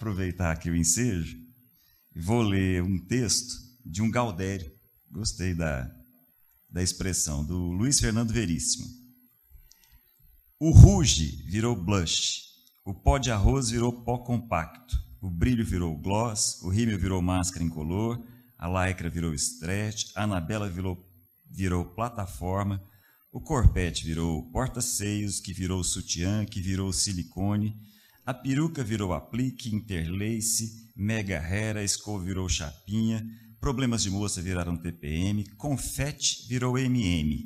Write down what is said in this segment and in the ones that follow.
Aproveitar aqui o ensejo e vou ler um texto de um Gaudério. Gostei da, da expressão, do Luiz Fernando Veríssimo. O ruge virou blush, o pó de arroz virou pó compacto, o brilho virou gloss, o rímel virou máscara incolor, a lycra virou stretch, a anabela virou, virou plataforma, o corpete virou porta-seios, que virou sutiã, que virou silicone, a peruca virou aplique, interlace, mega hera, escova virou chapinha, problemas de moça viraram TPM, confete virou MM,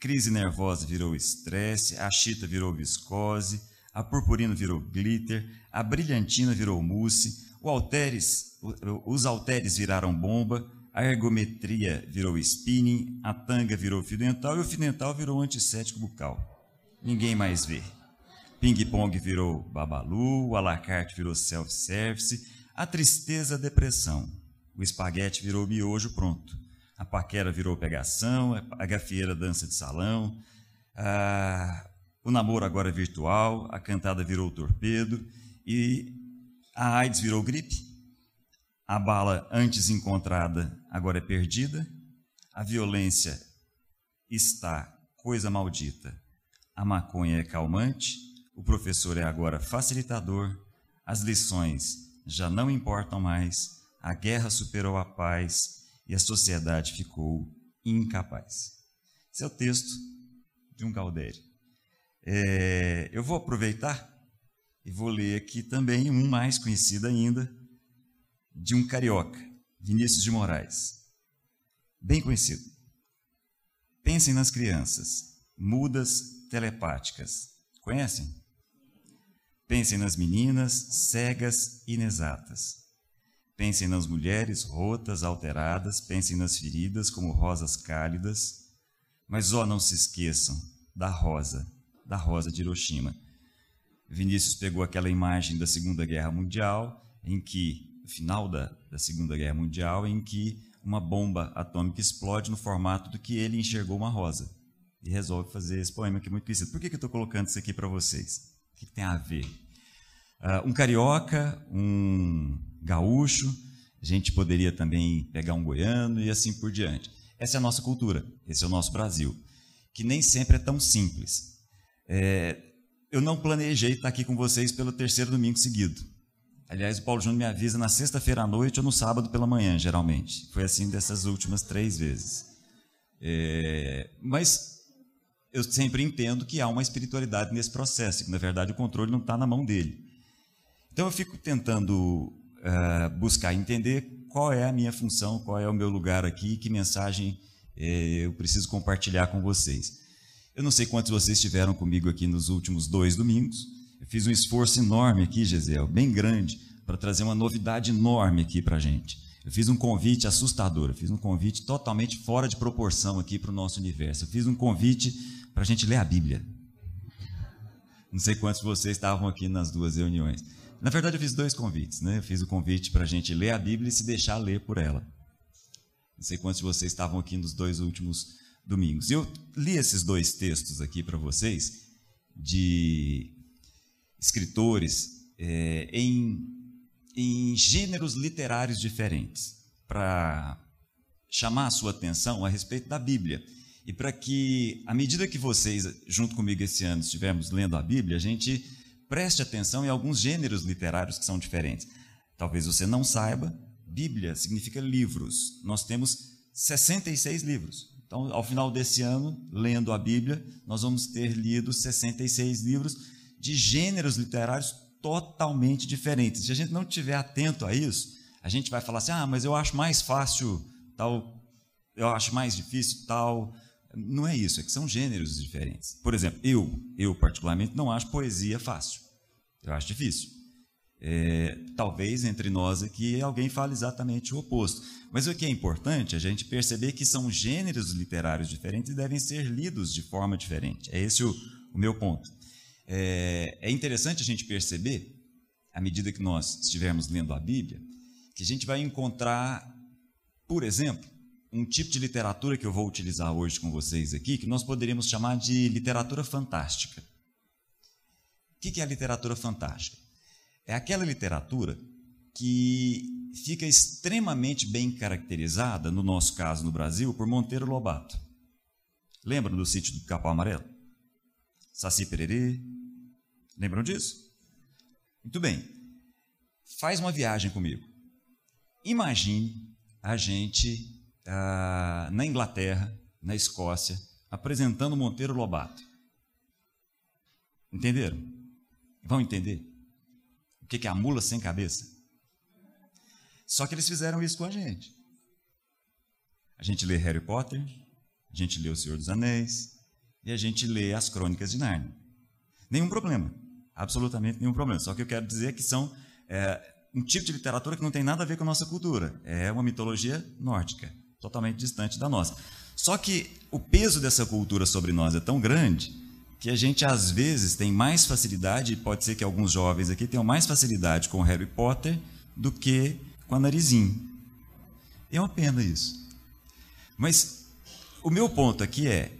crise nervosa virou estresse, a chita virou viscose, a purpurina virou glitter, a brilhantina virou mousse, Alteres, os halteres viraram bomba, a ergometria virou spinning, a tanga virou fio dental e o fio dental virou antisséptico bucal. Ninguém mais vê. Ping-pong virou babalu, o alacarte virou self-service, a tristeza, depressão. O espaguete virou miojo pronto. A paquera virou pegação, a gafieira dança de salão, o namoro agora é virtual, a cantada virou torpedo e a AIDS virou gripe, a bala antes encontrada agora é perdida, a violência está coisa maldita, a maconha é calmante, o professor é agora facilitador, as lições já não importam mais, a guerra superou a paz e a sociedade ficou incapaz. Esse é o texto de um Galdério. É, eu vou aproveitar e vou ler aqui também um mais conhecido ainda, de um carioca, Vinícius de Moraes. Bem conhecido. Pensem nas crianças, mudas telepáticas. Conhecem? Pensem nas meninas cegas inexatas. Pensem nas mulheres rotas, alteradas, pensem nas feridas como rosas cálidas. Mas, ó, não se esqueçam da rosa, da rosa de Hiroshima. Vinícius pegou aquela imagem da Segunda Guerra Mundial, em que, no final da, da Segunda Guerra Mundial, em que uma bomba atômica explode no formato do que ele enxergou uma rosa. E resolve fazer esse poema que é muito conhecido. Por que, que eu estou colocando isso aqui para vocês? O que, que, tem a ver? Uh, um carioca, um gaúcho, a gente poderia também pegar um goiano e assim por diante. Essa é a nossa cultura, esse é o nosso Brasil, que nem sempre é tão simples. É, eu não planejei estar aqui com vocês pelo terceiro domingo seguido. Aliás, o Paulo Júnior me avisa na sexta-feira à noite ou no sábado pela manhã, geralmente. Foi assim dessas últimas três vezes. É, mas eu sempre entendo que há uma espiritualidade nesse processo, que na verdade o controle não está na mão dele. Então eu fico tentando uh, buscar entender qual é a minha função, qual é o meu lugar aqui, que mensagem uh, eu preciso compartilhar com vocês. Eu não sei quantos vocês estiveram comigo aqui nos últimos dois domingos. Eu fiz um esforço enorme aqui, Gisele, bem grande, para trazer uma novidade enorme aqui para a gente. Eu fiz um convite assustador, eu fiz um convite totalmente fora de proporção aqui para o nosso universo. Eu fiz um convite para a gente ler a Bíblia. Não sei quantos de vocês estavam aqui nas duas reuniões. Na verdade, eu fiz dois convites. Né? Eu fiz o convite para a gente ler a Bíblia e se deixar ler por ela. Não sei quantos de vocês estavam aqui nos dois últimos domingos. Eu li esses dois textos aqui para vocês, de escritores é, em, em gêneros literários diferentes, para chamar a sua atenção a respeito da Bíblia. E para que, à medida que vocês, junto comigo esse ano, estivermos lendo a Bíblia, a gente preste atenção em alguns gêneros literários que são diferentes. Talvez você não saiba, Bíblia significa livros. Nós temos 66 livros. Então, ao final desse ano, lendo a Bíblia, nós vamos ter lido 66 livros de gêneros literários totalmente diferentes. Se a gente não estiver atento a isso, a gente vai falar assim: ah, mas eu acho mais fácil tal, eu acho mais difícil tal. Não é isso, é que são gêneros diferentes. Por exemplo, eu, eu particularmente não acho poesia fácil. Eu acho difícil. É, talvez entre nós aqui alguém fale exatamente o oposto. Mas o que é importante é a gente perceber que são gêneros literários diferentes e devem ser lidos de forma diferente. É esse o, o meu ponto. É, é interessante a gente perceber, à medida que nós estivermos lendo a Bíblia, que a gente vai encontrar, por exemplo, um tipo de literatura que eu vou utilizar hoje com vocês aqui, que nós poderíamos chamar de literatura fantástica. O que é a literatura fantástica? é aquela literatura que fica extremamente bem caracterizada, no nosso caso no Brasil, por Monteiro Lobato. Lembram do sítio do Capão Amarelo? Saci Pererê? Lembram disso? Muito bem. Faz uma viagem comigo. Imagine a gente ah, na Inglaterra, na Escócia, apresentando Monteiro Lobato. Entenderam? Vão entender? O que é a mula sem cabeça? Só que eles fizeram isso com a gente. A gente lê Harry Potter, a gente lê O Senhor dos Anéis e a gente lê as Crônicas de Nárnia. Nenhum problema, absolutamente nenhum problema. Só que eu quero dizer que são é, um tipo de literatura que não tem nada a ver com a nossa cultura. É uma mitologia nórdica, totalmente distante da nossa. Só que o peso dessa cultura sobre nós é tão grande que a gente às vezes tem mais facilidade, pode ser que alguns jovens aqui tenham mais facilidade com Harry Potter do que com a Narizinho. É uma pena isso. Mas o meu ponto aqui é,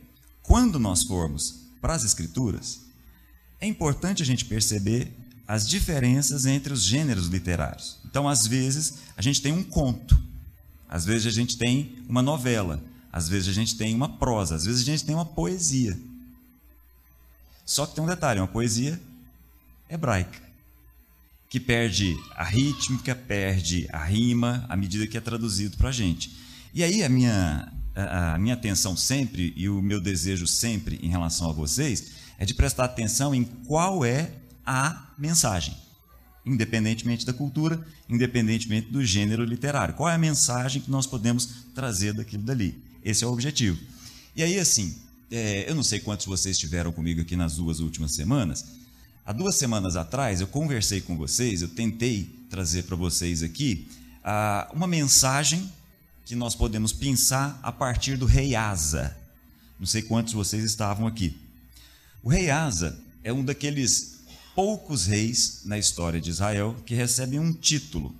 quando nós formos para as escrituras, é importante a gente perceber as diferenças entre os gêneros literários. Então, às vezes, a gente tem um conto, às vezes a gente tem uma novela, às vezes a gente tem uma prosa, às vezes a gente tem uma poesia. Só que tem um detalhe, uma poesia hebraica, que perde a rítmica, perde a rima à medida que é traduzido para a gente. E aí a minha, a minha atenção sempre e o meu desejo sempre em relação a vocês é de prestar atenção em qual é a mensagem, independentemente da cultura, independentemente do gênero literário. Qual é a mensagem que nós podemos trazer daquilo dali? Esse é o objetivo. E aí, assim, é, eu não sei quantos vocês estiveram comigo aqui nas duas últimas semanas. Há duas semanas atrás, eu conversei com vocês, eu tentei trazer para vocês aqui uma mensagem que nós podemos pensar a partir do rei Asa. Não sei quantos vocês estavam aqui. O rei Asa é um daqueles poucos reis na história de Israel que recebem um título.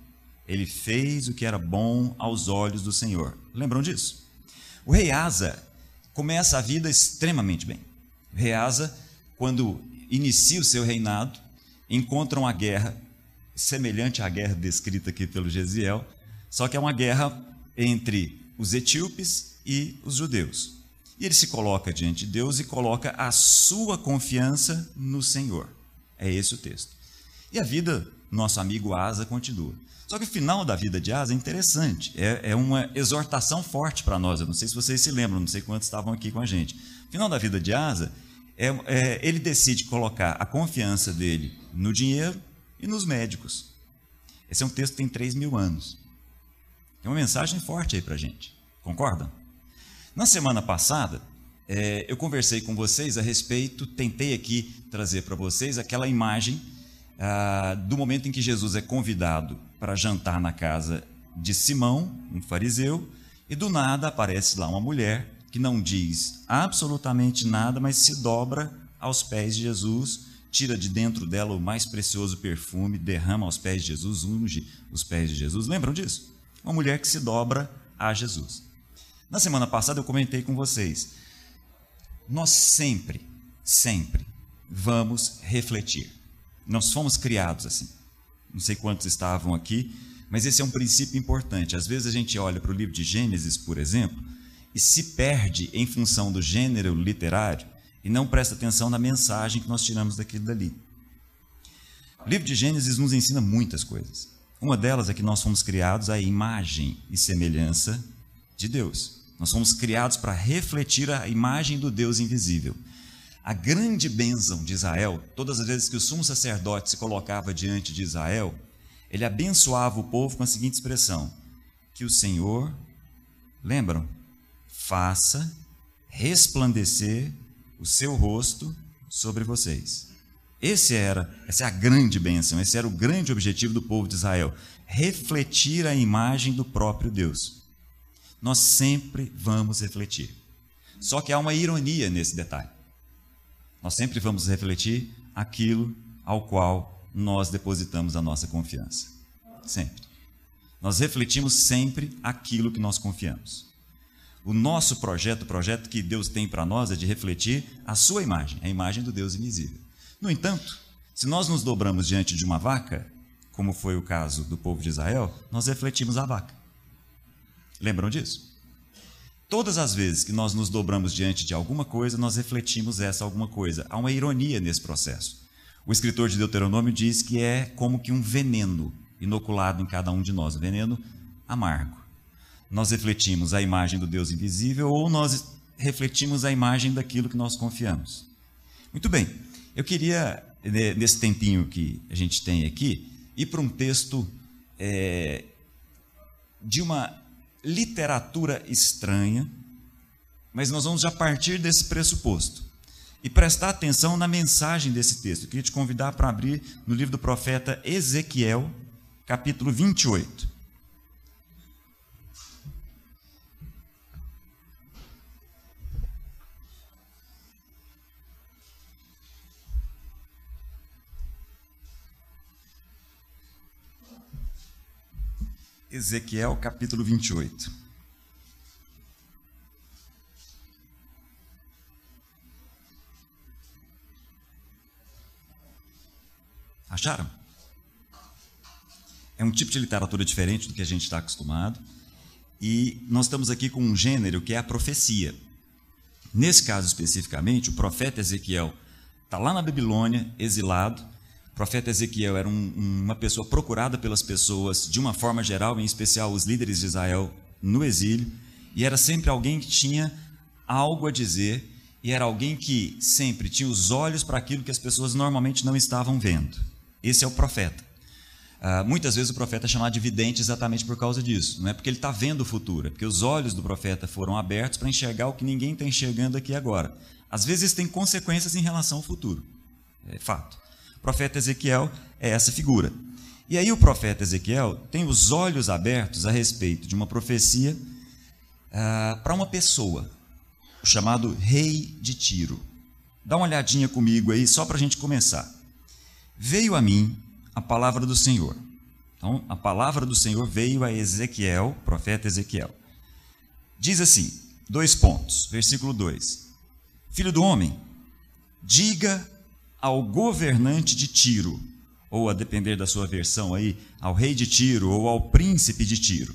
Ele fez o que era bom aos olhos do Senhor. Lembram disso? O rei Asa começa a vida extremamente bem. O rei Asa, quando inicia o seu reinado, encontra uma guerra semelhante à guerra descrita aqui pelo Gesiel, só que é uma guerra entre os etíopes e os judeus. E ele se coloca diante de Deus e coloca a sua confiança no Senhor. É esse o texto. E a vida, nosso amigo Asa continua. Só que o final da vida de Asa é interessante, é, é uma exortação forte para nós. Eu não sei se vocês se lembram, não sei quantos estavam aqui com a gente. O final da vida de Asa, é, é, ele decide colocar a confiança dele no dinheiro e nos médicos. Esse é um texto que tem 3 mil anos. Tem uma mensagem forte aí para a gente. Concordam? Na semana passada, é, eu conversei com vocês a respeito, tentei aqui trazer para vocês aquela imagem ah, do momento em que Jesus é convidado para jantar na casa de Simão, um fariseu, e do nada aparece lá uma mulher que não diz absolutamente nada, mas se dobra aos pés de Jesus, tira de dentro dela o mais precioso perfume, derrama aos pés de Jesus, unge os pés de Jesus. Lembram disso? Uma mulher que se dobra a Jesus. Na semana passada eu comentei com vocês nós sempre, sempre vamos refletir. Nós fomos criados assim. Não sei quantos estavam aqui, mas esse é um princípio importante. Às vezes a gente olha para o livro de Gênesis, por exemplo, e se perde em função do gênero literário e não presta atenção na mensagem que nós tiramos daquilo dali. O livro de Gênesis nos ensina muitas coisas. Uma delas é que nós fomos criados à imagem e semelhança de Deus. Nós fomos criados para refletir a imagem do Deus invisível. A grande bênção de Israel, todas as vezes que o sumo sacerdote se colocava diante de Israel, ele abençoava o povo com a seguinte expressão: Que o Senhor, lembram, faça resplandecer o seu rosto sobre vocês. Esse era, essa é a grande bênção, esse era o grande objetivo do povo de Israel, refletir a imagem do próprio Deus nós sempre vamos refletir. Só que há uma ironia nesse detalhe. Nós sempre vamos refletir aquilo ao qual nós depositamos a nossa confiança. Sempre. Nós refletimos sempre aquilo que nós confiamos. O nosso projeto, o projeto que Deus tem para nós é de refletir a sua imagem, a imagem do Deus invisível. No entanto, Se nós nos dobramos diante de uma vaca, como foi o caso do povo de Israel, nós refletimos a vaca. Lembram disso? Todas as vezes que nós nos dobramos diante de alguma coisa, nós refletimos essa alguma coisa. Há uma ironia nesse processo. O escritor de Deuteronômio diz que é como que um veneno inoculado em cada um de nós, um veneno amargo. Nós refletimos a imagem do Deus invisível ou nós refletimos a imagem daquilo que nós confiamos. Muito bem, eu queria, né, nesse tempinho que a gente tem aqui, ir para um texto é, de uma literatura estranha, mas nós vamos já partir desse pressuposto e prestar atenção na mensagem desse texto. Eu queria te convidar para abrir no livro do profeta Ezequiel, capítulo 28. Ezequiel capítulo 28. Acharam? É um tipo de literatura diferente do que a gente está acostumado. E nós estamos aqui com um gênero que é a profecia. Nesse caso especificamente, o profeta Ezequiel está lá na Babilônia, exilado, o profeta Ezequiel era um, uma pessoa procurada pelas pessoas, de uma forma geral, em especial os líderes de Israel no exílio, e era sempre alguém que tinha algo a dizer, e era alguém que sempre tinha os olhos para aquilo que as pessoas normalmente não estavam vendo. Esse é o profeta. Uh, muitas vezes o profeta é chamado de vidente exatamente por causa disso. Não é porque ele está vendo o futuro, é porque os olhos do profeta foram abertos para enxergar o que ninguém está enxergando aqui agora. Às vezes tem consequências em relação ao futuro. É fato profeta Ezequiel é essa figura. E aí o profeta Ezequiel tem os olhos abertos a respeito de uma profecia ah, para uma pessoa, chamado rei de Tiro. Dá uma olhadinha comigo aí, só para a gente começar. Veio a mim a palavra do Senhor. Então, a palavra do Senhor veio a Ezequiel, profeta Ezequiel. Diz assim, dois pontos, versículo 2. Filho do homem, diga ao governante de Tiro, ou a depender da sua versão aí, ao rei de Tiro ou ao príncipe de Tiro.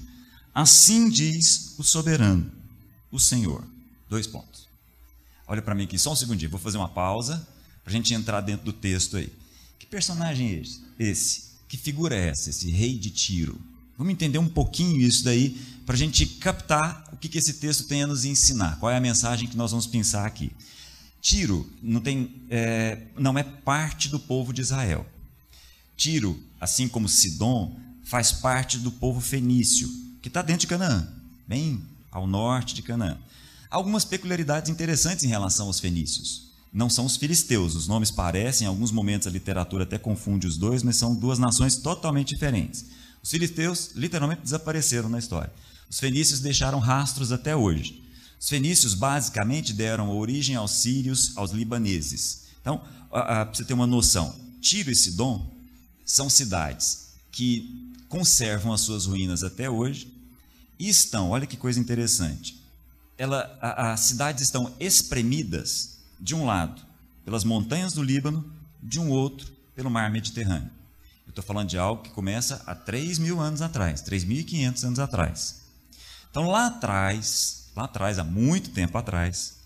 Assim diz o soberano, o Senhor. Dois pontos. Olha para mim aqui, só um segundinho, vou fazer uma pausa para a gente entrar dentro do texto aí. Que personagem é esse? Que figura é essa, esse rei de Tiro? Vamos entender um pouquinho isso daí para a gente captar o que, que esse texto tem a nos ensinar. Qual é a mensagem que nós vamos pensar aqui? Tiro não, tem, é, não é parte do povo de Israel. Tiro, assim como Sidom, faz parte do povo fenício, que está dentro de Canaã, bem ao norte de Canaã. Algumas peculiaridades interessantes em relação aos fenícios. Não são os filisteus, os nomes parecem, em alguns momentos a literatura até confunde os dois, mas são duas nações totalmente diferentes. Os filisteus literalmente desapareceram na história. Os fenícios deixaram rastros até hoje. Os fenícios basicamente deram origem aos sírios, aos libaneses. Então, para você ter uma noção, Tiro e Sidom são cidades que conservam as suas ruínas até hoje e estão, olha que coisa interessante, ela, a, as cidades estão espremidas, de um lado, pelas montanhas do Líbano, de um outro, pelo mar Mediterrâneo. Eu estou falando de algo que começa há 3 mil anos atrás, 3.500 anos atrás. Então, lá atrás, lá atrás, há muito tempo atrás,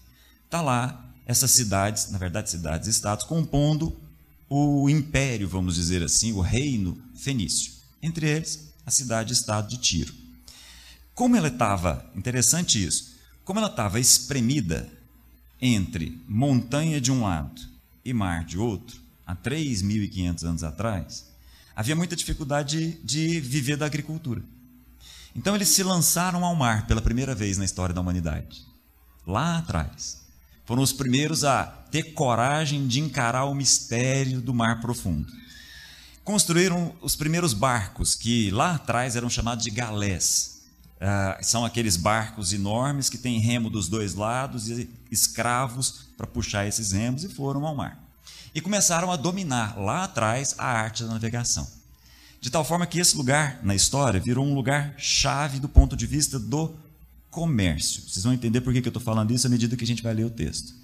está lá essas cidades, na verdade cidades estados, compondo o império, vamos dizer assim, o reino fenício. Entre eles, a cidade-estado de Tiro. Como ela estava, interessante isso, como ela estava espremida entre montanha de um lado e mar de outro, há 3.500 anos atrás, havia muita dificuldade de, de viver da agricultura. Então eles se lançaram ao mar pela primeira vez na história da humanidade. Lá atrás. Foram os primeiros a ter coragem de encarar o mistério do mar profundo. Construíram os primeiros barcos, que lá atrás eram chamados de galés. Uh, são aqueles barcos enormes que têm remo dos dois lados e escravos para puxar esses remos e foram ao mar. E começaram a dominar lá atrás a arte da navegação. De tal forma que esse lugar na história virou um lugar chave do ponto de vista do comércio. Vocês vão entender por que eu estou falando isso à medida que a gente vai ler o texto.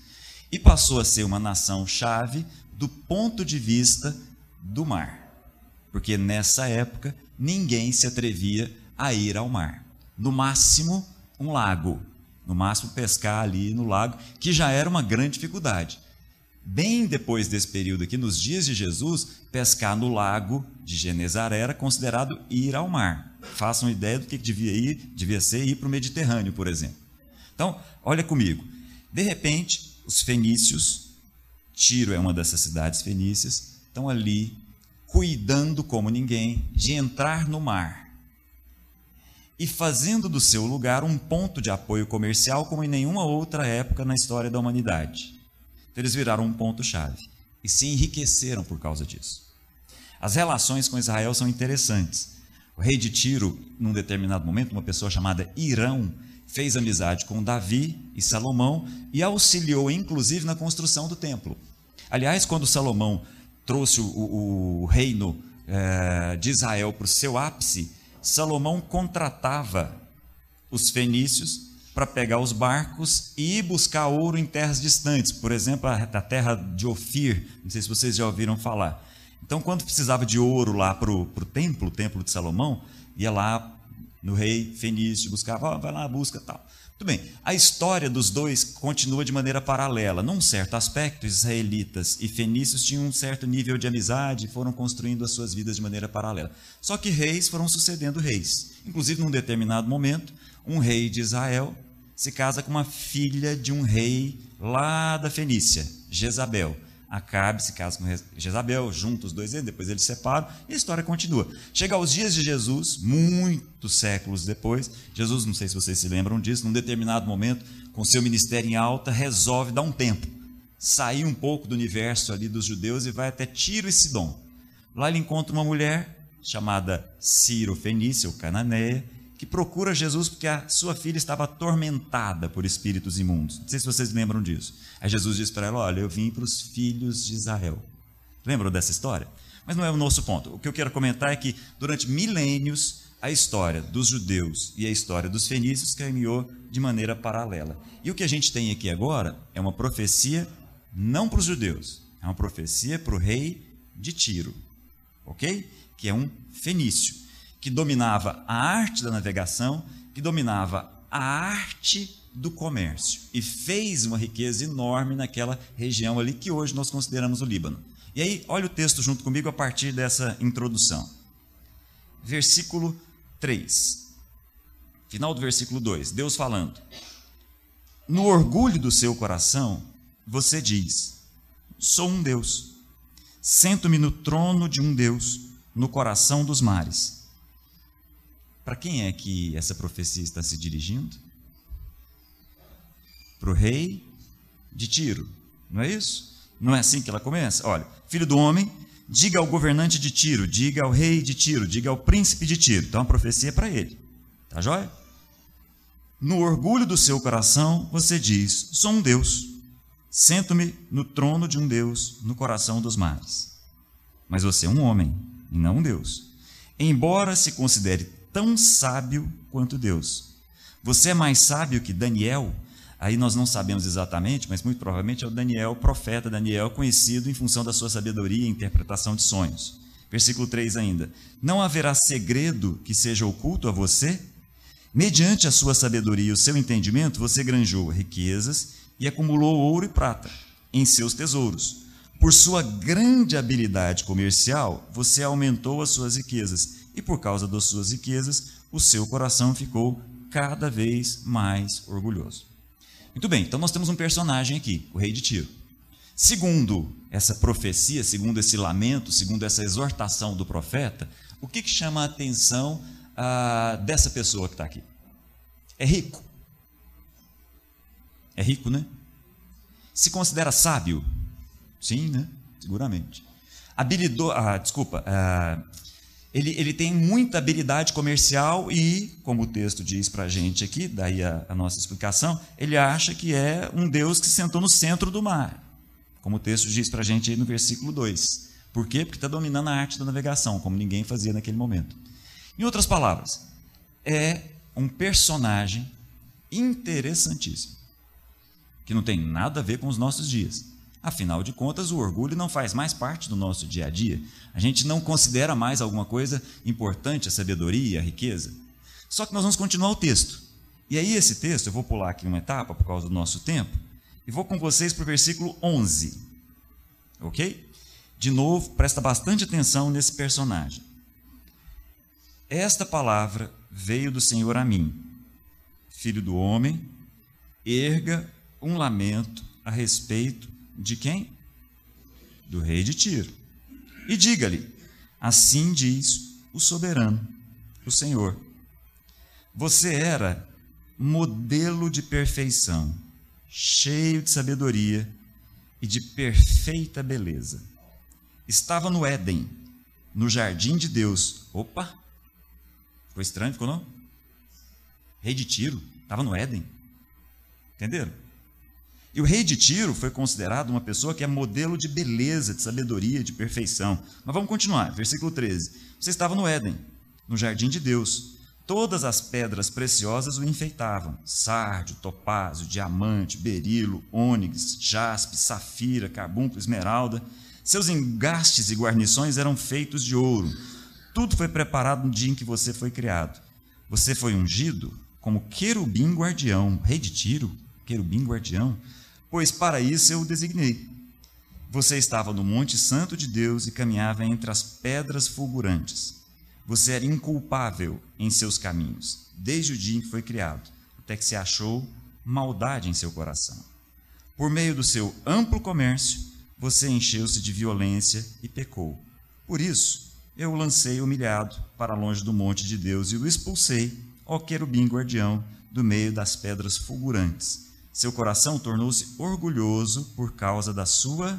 e passou a ser uma nação-chave do ponto de vista do mar. Porque nessa época ninguém se atrevia a ir ao mar. No máximo, um lago. No máximo, pescar ali no lago, que já era uma grande dificuldade. Bem depois desse período aqui, nos dias de Jesus, pescar no lago de Genezaré era considerado ir ao mar. Façam ideia do que devia ir, devia ser ir para o Mediterrâneo, por exemplo. Então, olha comigo. De repente, os fenícios, Tiro é uma dessas cidades fenícias, estão ali cuidando como ninguém de entrar no mar e fazendo do seu lugar um ponto de apoio comercial como em nenhuma outra época na história da humanidade. Então, eles viraram um ponto-chave e se enriqueceram por causa disso. As relações com Israel são interessantes. O rei de Tiro, num determinado momento, uma pessoa chamada Irão, fez amizade com Davi e Salomão e auxiliou, inclusive, na construção do templo. Aliás, quando Salomão trouxe o, o, o reino é, de Israel para o seu ápice, Salomão contratava os fenícios para pegar os barcos e ir buscar ouro em terras distantes, por exemplo, a, terra de Ofir, não sei se vocês já ouviram falar. Então, quando precisava de ouro lá para o templo, o templo de Salomão, ia lá no rei fenício, buscava, oh, vai lá, busca tal. Tudo bem, a história dos dois continua de maneira paralela. Num certo aspecto, israelitas e fenícios tinham um certo nível de amizade e foram construindo as suas vidas de maneira paralela. Só que reis foram sucedendo reis. Inclusive, num determinado momento, um rei de Israel se casa com uma filha de um rei lá da Fenícia, Jezabel. Acabe se casa com Jezabel, juntos os dois, depois eles se separam e a história continua. Chega aos dias de Jesus, muitos séculos depois, Jesus, não sei se vocês se lembram disso, num determinado momento, com seu ministério em alta, resolve dar um tempo, sair um pouco do universo ali dos judeus e vai até Tiro e Sidom. Lá ele encontra uma mulher chamada Ciro Fenícia, ou Cananeia, que procura Jesus porque a sua filha estava atormentada por espíritos imundos. Não sei se vocês lembram disso. Aí Jesus diz para ela: Olha, eu vim para os filhos de Israel. Lembram dessa história? Mas não é o nosso ponto. O que eu quero comentar é que durante milênios a história dos judeus e a história dos fenícios caminhou de maneira paralela. E o que a gente tem aqui agora é uma profecia não para os judeus, é uma profecia para o rei de Tiro, ok? Que é um fenício que dominava a arte da navegação, que dominava a arte do comércio e fez uma riqueza enorme naquela região ali que hoje nós consideramos o Líbano. E aí, olha o texto junto comigo a partir dessa introdução. Versículo 3. Final do versículo 2. Deus falando: No orgulho do seu coração, você diz: Sou um Deus. Sento-me no trono de um Deus, no coração dos mares. Para quem é que essa profecia está se dirigindo? Para o rei de Tiro, não é isso? Não é assim que ela começa? Olha, filho do homem, diga ao governante de Tiro, diga ao rei de Tiro, diga ao príncipe de Tiro. Então a profecia é para ele. Tá joia? No orgulho do seu coração, você diz: Sou um Deus. Sento-me no trono de um Deus no coração dos mares. Mas você é um homem e não um Deus. Embora se considere tão sábio quanto Deus. Você é mais sábio que Daniel? Aí nós não sabemos exatamente, mas muito provavelmente é o Daniel, o profeta Daniel, conhecido em função da sua sabedoria e interpretação de sonhos. Versículo 3 ainda: Não haverá segredo que seja oculto a você? Mediante a sua sabedoria e o seu entendimento, você granjou riquezas e acumulou ouro e prata em seus tesouros. Por sua grande habilidade comercial, você aumentou as suas riquezas e por causa das suas riquezas, o seu coração ficou cada vez mais orgulhoso. Muito bem, então nós temos um personagem aqui, o rei de Tiro. Segundo essa profecia, segundo esse lamento, segundo essa exortação do profeta, o que, que chama a atenção ah, dessa pessoa que está aqui? É rico. É rico, né? Se considera sábio? Sim, né? Seguramente. Habilidor, ah, desculpa, ah, ele, ele tem muita habilidade comercial e, como o texto diz para a gente aqui, daí a, a nossa explicação, ele acha que é um Deus que se sentou no centro do mar, como o texto diz para a gente aí no versículo 2. Por quê? Porque está dominando a arte da navegação, como ninguém fazia naquele momento. Em outras palavras, é um personagem interessantíssimo, que não tem nada a ver com os nossos dias. Afinal de contas, o orgulho não faz mais parte do nosso dia a dia. A gente não considera mais alguma coisa importante a sabedoria, a riqueza. Só que nós vamos continuar o texto. E aí, esse texto, eu vou pular aqui uma etapa por causa do nosso tempo, e vou com vocês para o versículo 11. Ok? De novo, presta bastante atenção nesse personagem. Esta palavra veio do Senhor a mim, filho do homem, erga um lamento a respeito de quem? Do rei de Tiro. E diga-lhe: Assim diz o soberano, o Senhor. Você era modelo de perfeição, cheio de sabedoria e de perfeita beleza. Estava no Éden, no jardim de Deus. Opa! Ficou estranho, ficou não? Rei de Tiro, estava no Éden. Entenderam? E o rei de Tiro foi considerado uma pessoa que é modelo de beleza, de sabedoria, de perfeição. Mas vamos continuar, versículo 13. Você estava no Éden, no jardim de Deus. Todas as pedras preciosas o enfeitavam: sárdio, topázio, diamante, berilo, ônix, jaspe, safira, carbunco, esmeralda. Seus engastes e guarnições eram feitos de ouro. Tudo foi preparado no dia em que você foi criado. Você foi ungido como querubim guardião, rei de Tiro, querubim guardião pois para isso eu o designei. Você estava no Monte Santo de Deus e caminhava entre as pedras fulgurantes. Você era inculpável em seus caminhos, desde o dia em que foi criado, até que se achou maldade em seu coração. Por meio do seu amplo comércio, você encheu-se de violência e pecou. Por isso, eu o lancei humilhado para longe do monte de Deus e o expulsei, ó querubim guardião, do meio das pedras fulgurantes seu coração tornou-se orgulhoso por causa da sua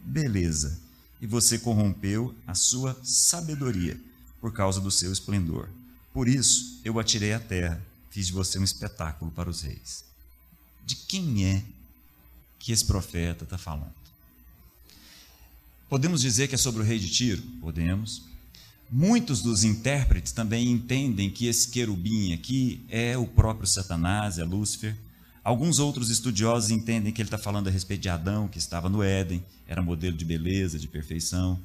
beleza, e você corrompeu a sua sabedoria por causa do seu esplendor. Por isso eu atirei à terra, fiz de você um espetáculo para os reis. De quem é que esse profeta está falando? Podemos dizer que é sobre o rei de Tiro? Podemos. Muitos dos intérpretes também entendem que esse querubim aqui é o próprio Satanás, é Lúcifer. Alguns outros estudiosos entendem que ele está falando a respeito de Adão, que estava no Éden, era modelo de beleza, de perfeição.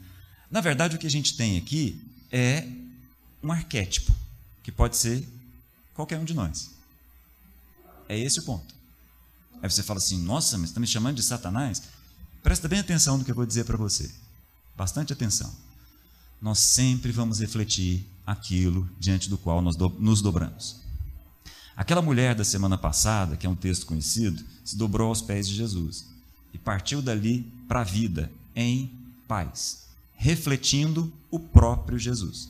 Na verdade, o que a gente tem aqui é um arquétipo, que pode ser qualquer um de nós. É esse o ponto. Aí você fala assim: nossa, mas está me chamando de Satanás? Presta bem atenção no que eu vou dizer para você. Bastante atenção. Nós sempre vamos refletir aquilo diante do qual nós nos dobramos. Aquela mulher da semana passada, que é um texto conhecido, se dobrou aos pés de Jesus e partiu dali para a vida em paz, refletindo o próprio Jesus.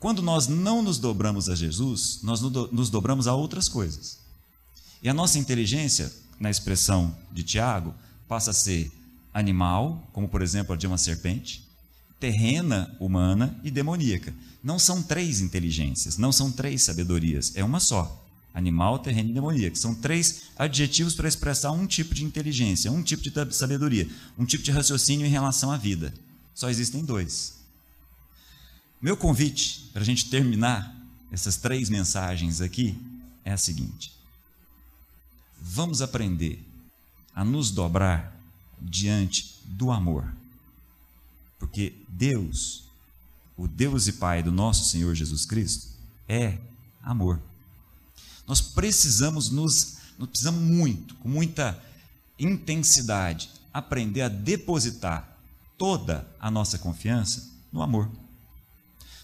Quando nós não nos dobramos a Jesus, nós nos dobramos a outras coisas. E a nossa inteligência, na expressão de Tiago, passa a ser animal, como por exemplo a de uma serpente, terrena, humana e demoníaca. Não são três inteligências, não são três sabedorias, é uma só. Animal, terreno e demoníaco. São três adjetivos para expressar um tipo de inteligência, um tipo de sabedoria, um tipo de raciocínio em relação à vida. Só existem dois. Meu convite para a gente terminar essas três mensagens aqui é a seguinte: vamos aprender a nos dobrar diante do amor. Porque Deus, o Deus e Pai do nosso Senhor Jesus Cristo, é amor. Nós precisamos nos, nós precisamos muito, com muita intensidade, aprender a depositar toda a nossa confiança no amor.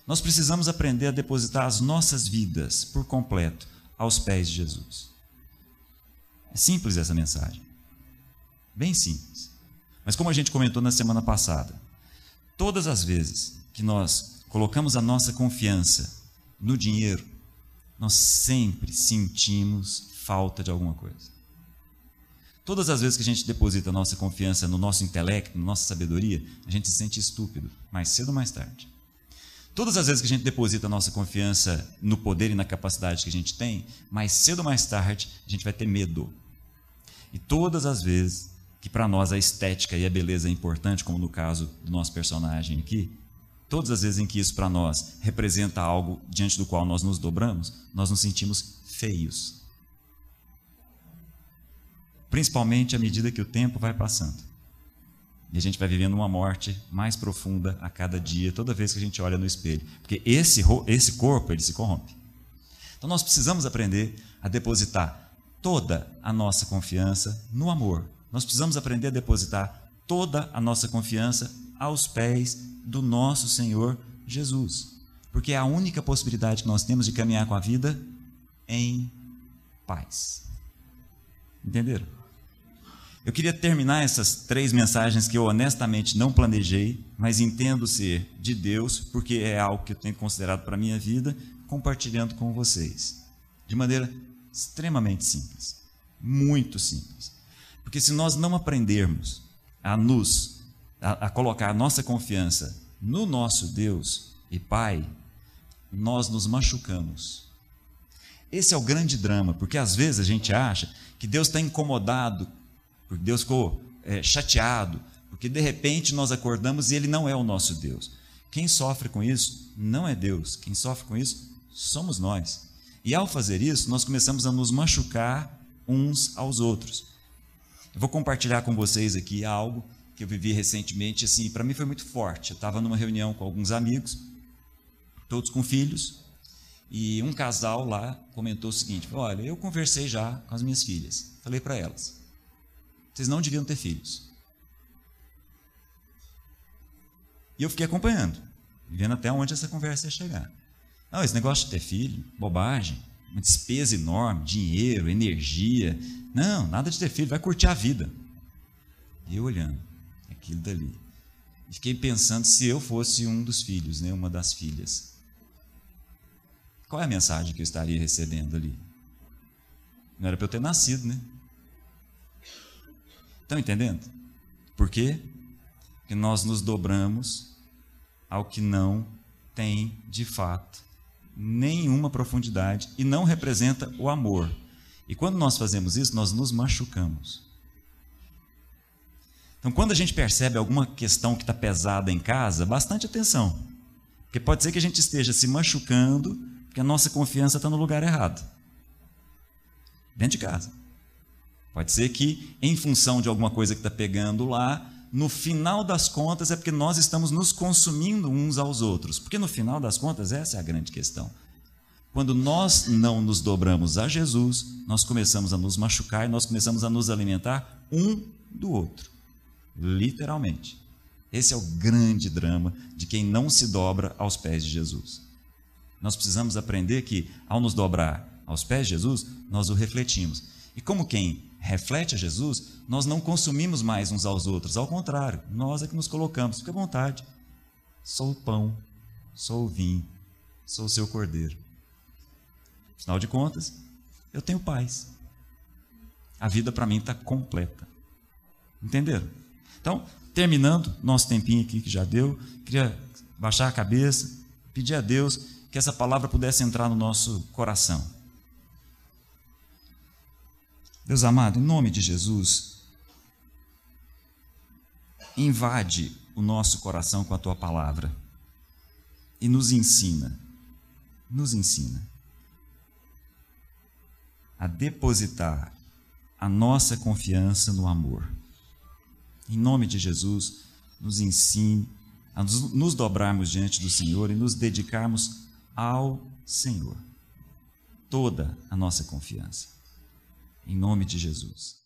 Nós precisamos aprender a depositar as nossas vidas por completo aos pés de Jesus. É simples essa mensagem. Bem simples. Mas como a gente comentou na semana passada, Todas as vezes que nós colocamos a nossa confiança no dinheiro, nós sempre sentimos falta de alguma coisa. Todas as vezes que a gente deposita a nossa confiança no nosso intelecto, na nossa sabedoria, a gente se sente estúpido, mais cedo ou mais tarde. Todas as vezes que a gente deposita a nossa confiança no poder e na capacidade que a gente tem, mais cedo ou mais tarde a gente vai ter medo. E todas as vezes que para nós a estética e a beleza é importante, como no caso do nosso personagem aqui, todas as vezes em que isso para nós representa algo diante do qual nós nos dobramos, nós nos sentimos feios. principalmente à medida que o tempo vai passando. E a gente vai vivendo uma morte mais profunda a cada dia, toda vez que a gente olha no espelho. Porque esse, esse corpo, ele se corrompe. Então nós precisamos aprender a depositar toda a nossa confiança no amor. Nós precisamos aprender a depositar toda a nossa confiança aos pés do nosso Senhor Jesus. Porque é a única possibilidade que nós temos de caminhar com a vida em paz. Entenderam? Eu queria terminar essas três mensagens que eu honestamente não planejei, mas entendo ser de Deus, porque é algo que eu tenho considerado para a minha vida, compartilhando com vocês. De maneira extremamente simples. Muito simples. Porque se nós não aprendermos a nos, a, a colocar a nossa confiança no nosso Deus e Pai, nós nos machucamos. Esse é o grande drama, porque às vezes a gente acha que Deus está incomodado porque Deus ficou é, chateado, porque de repente nós acordamos e Ele não é o nosso Deus. Quem sofre com isso não é Deus, quem sofre com isso somos nós. E ao fazer isso, nós começamos a nos machucar uns aos outros. Eu vou compartilhar com vocês aqui algo que eu vivi recentemente, assim, para mim foi muito forte. Eu estava numa reunião com alguns amigos, todos com filhos, e um casal lá comentou o seguinte: Olha, eu conversei já com as minhas filhas, falei para elas, vocês não deviam ter filhos. E eu fiquei acompanhando, vendo até onde essa conversa ia chegar. Não, esse negócio de ter filho, bobagem, uma despesa enorme, dinheiro, energia. Não, nada de ter filho, vai curtir a vida. E eu olhando aquilo dali. Fiquei pensando se eu fosse um dos filhos, né, uma das filhas. Qual é a mensagem que eu estaria recebendo ali? Não era para eu ter nascido, né? Estão entendendo? Por quê? Porque nós nos dobramos ao que não tem, de fato, nenhuma profundidade e não representa o amor. E quando nós fazemos isso, nós nos machucamos. Então, quando a gente percebe alguma questão que está pesada em casa, bastante atenção. Porque pode ser que a gente esteja se machucando porque a nossa confiança está no lugar errado dentro de casa. Pode ser que, em função de alguma coisa que está pegando lá, no final das contas é porque nós estamos nos consumindo uns aos outros. Porque no final das contas, essa é a grande questão. Quando nós não nos dobramos a Jesus, nós começamos a nos machucar e nós começamos a nos alimentar um do outro. Literalmente. Esse é o grande drama de quem não se dobra aos pés de Jesus. Nós precisamos aprender que, ao nos dobrar aos pés de Jesus, nós o refletimos. E como quem reflete a Jesus, nós não consumimos mais uns aos outros. Ao contrário, nós é que nos colocamos. Fique à vontade. Sou o pão, sou o vinho, sou o seu cordeiro. Afinal de contas, eu tenho paz. A vida para mim está completa. Entenderam? Então, terminando nosso tempinho aqui que já deu, queria baixar a cabeça, pedir a Deus que essa palavra pudesse entrar no nosso coração. Deus amado, em nome de Jesus, invade o nosso coração com a tua palavra e nos ensina, nos ensina a depositar a nossa confiança no amor. Em nome de Jesus, nos ensine a nos dobrarmos diante do Senhor e nos dedicarmos ao Senhor. Toda a nossa confiança. Em nome de Jesus.